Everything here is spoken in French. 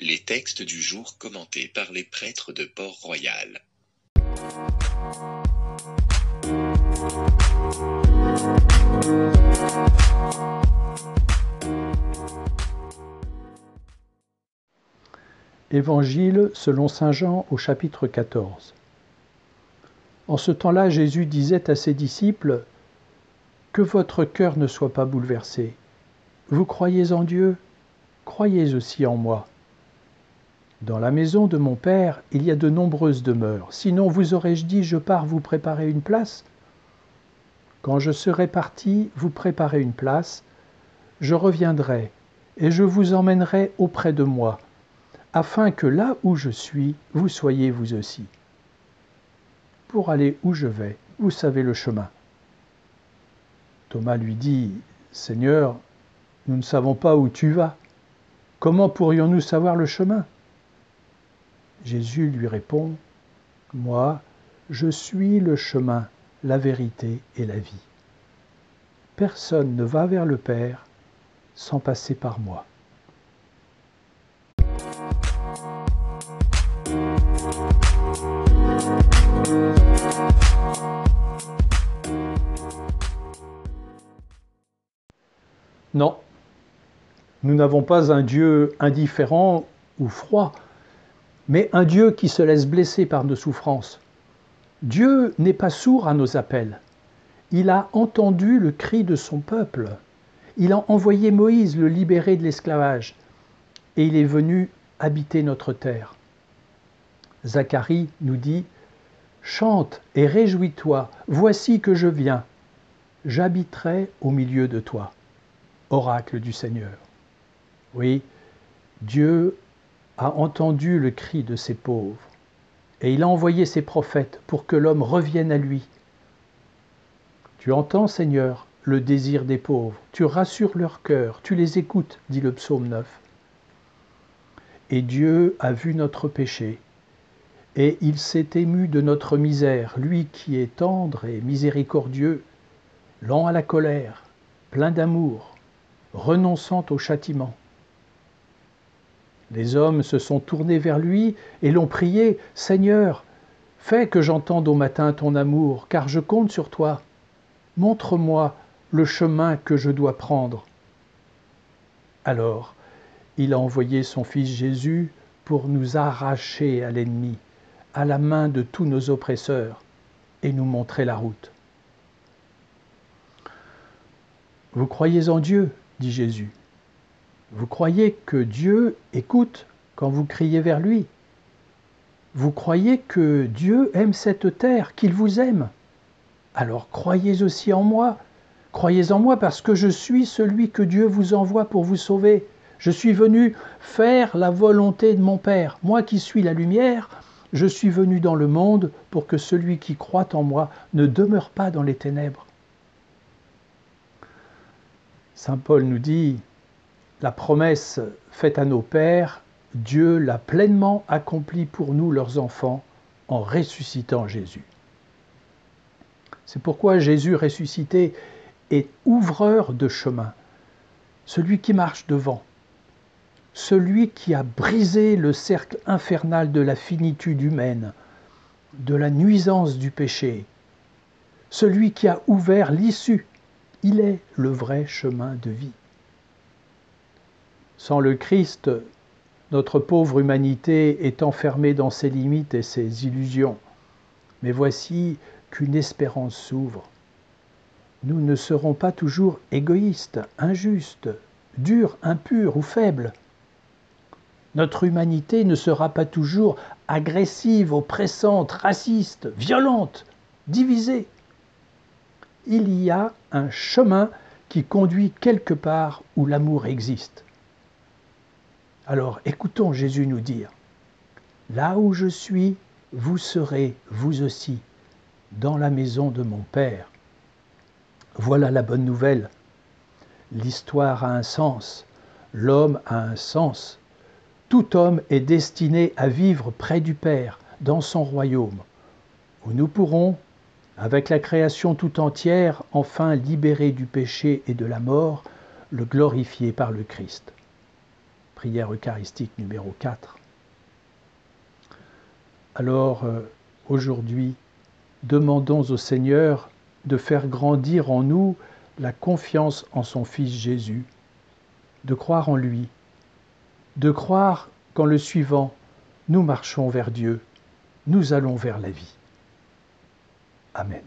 Les textes du jour commentés par les prêtres de Port-Royal. Évangile selon Saint Jean au chapitre 14. En ce temps-là, Jésus disait à ses disciples, Que votre cœur ne soit pas bouleversé. Vous croyez en Dieu, croyez aussi en moi. Dans la maison de mon Père, il y a de nombreuses demeures. Sinon, vous aurais-je dit, je pars vous préparer une place? Quand je serai parti vous préparer une place, je reviendrai et je vous emmènerai auprès de moi afin que là où je suis, vous soyez vous aussi. Pour aller où je vais, vous savez le chemin. Thomas lui dit, Seigneur, nous ne savons pas où tu vas. Comment pourrions-nous savoir le chemin? Jésus lui répond, Moi, je suis le chemin, la vérité et la vie. Personne ne va vers le Père sans passer par moi. Non, nous n'avons pas un Dieu indifférent ou froid, mais un Dieu qui se laisse blesser par nos souffrances. Dieu n'est pas sourd à nos appels. Il a entendu le cri de son peuple. Il a envoyé Moïse le libérer de l'esclavage. Et il est venu habiter notre terre. Zacharie nous dit Chante et réjouis-toi, voici que je viens, j'habiterai au milieu de toi. Oracle du Seigneur. Oui, Dieu a entendu le cri de ses pauvres, et il a envoyé ses prophètes pour que l'homme revienne à lui. Tu entends, Seigneur, le désir des pauvres, tu rassures leur cœur, tu les écoutes, dit le psaume 9. Et Dieu a vu notre péché, et il s'est ému de notre misère, lui qui est tendre et miséricordieux, lent à la colère, plein d'amour, renonçant au châtiment. Les hommes se sont tournés vers lui et l'ont prié, Seigneur, fais que j'entende au matin ton amour, car je compte sur toi. Montre-moi le chemin que je dois prendre. Alors, il a envoyé son Fils Jésus pour nous arracher à l'ennemi à la main de tous nos oppresseurs et nous montrer la route. Vous croyez en Dieu, dit Jésus. Vous croyez que Dieu écoute quand vous criez vers lui? Vous croyez que Dieu aime cette terre, qu'il vous aime? Alors croyez aussi en moi. Croyez en moi parce que je suis celui que Dieu vous envoie pour vous sauver. Je suis venu faire la volonté de mon Père. Moi qui suis la lumière, je suis venu dans le monde pour que celui qui croit en moi ne demeure pas dans les ténèbres. Saint Paul nous dit, la promesse faite à nos pères, Dieu l'a pleinement accomplie pour nous, leurs enfants, en ressuscitant Jésus. C'est pourquoi Jésus ressuscité est ouvreur de chemin, celui qui marche devant, celui qui a brisé le cercle infernal de la finitude humaine, de la nuisance du péché, celui qui a ouvert l'issue. Il est le vrai chemin de vie. Sans le Christ, notre pauvre humanité est enfermée dans ses limites et ses illusions. Mais voici qu'une espérance s'ouvre. Nous ne serons pas toujours égoïstes, injustes, durs, impurs ou faibles. Notre humanité ne sera pas toujours agressive, oppressante, raciste, violente, divisée. Il y a un chemin qui conduit quelque part où l'amour existe. Alors écoutons Jésus nous dire, Là où je suis, vous serez, vous aussi, dans la maison de mon Père. Voilà la bonne nouvelle. L'histoire a un sens, l'homme a un sens, tout homme est destiné à vivre près du Père, dans son royaume, où nous pourrons, avec la création tout entière, enfin libérés du péché et de la mort, le glorifier par le Christ. Prière eucharistique numéro 4. Alors, euh, aujourd'hui, demandons au Seigneur de faire grandir en nous la confiance en son Fils Jésus, de croire en lui, de croire qu'en le suivant, nous marchons vers Dieu, nous allons vers la vie. Amen.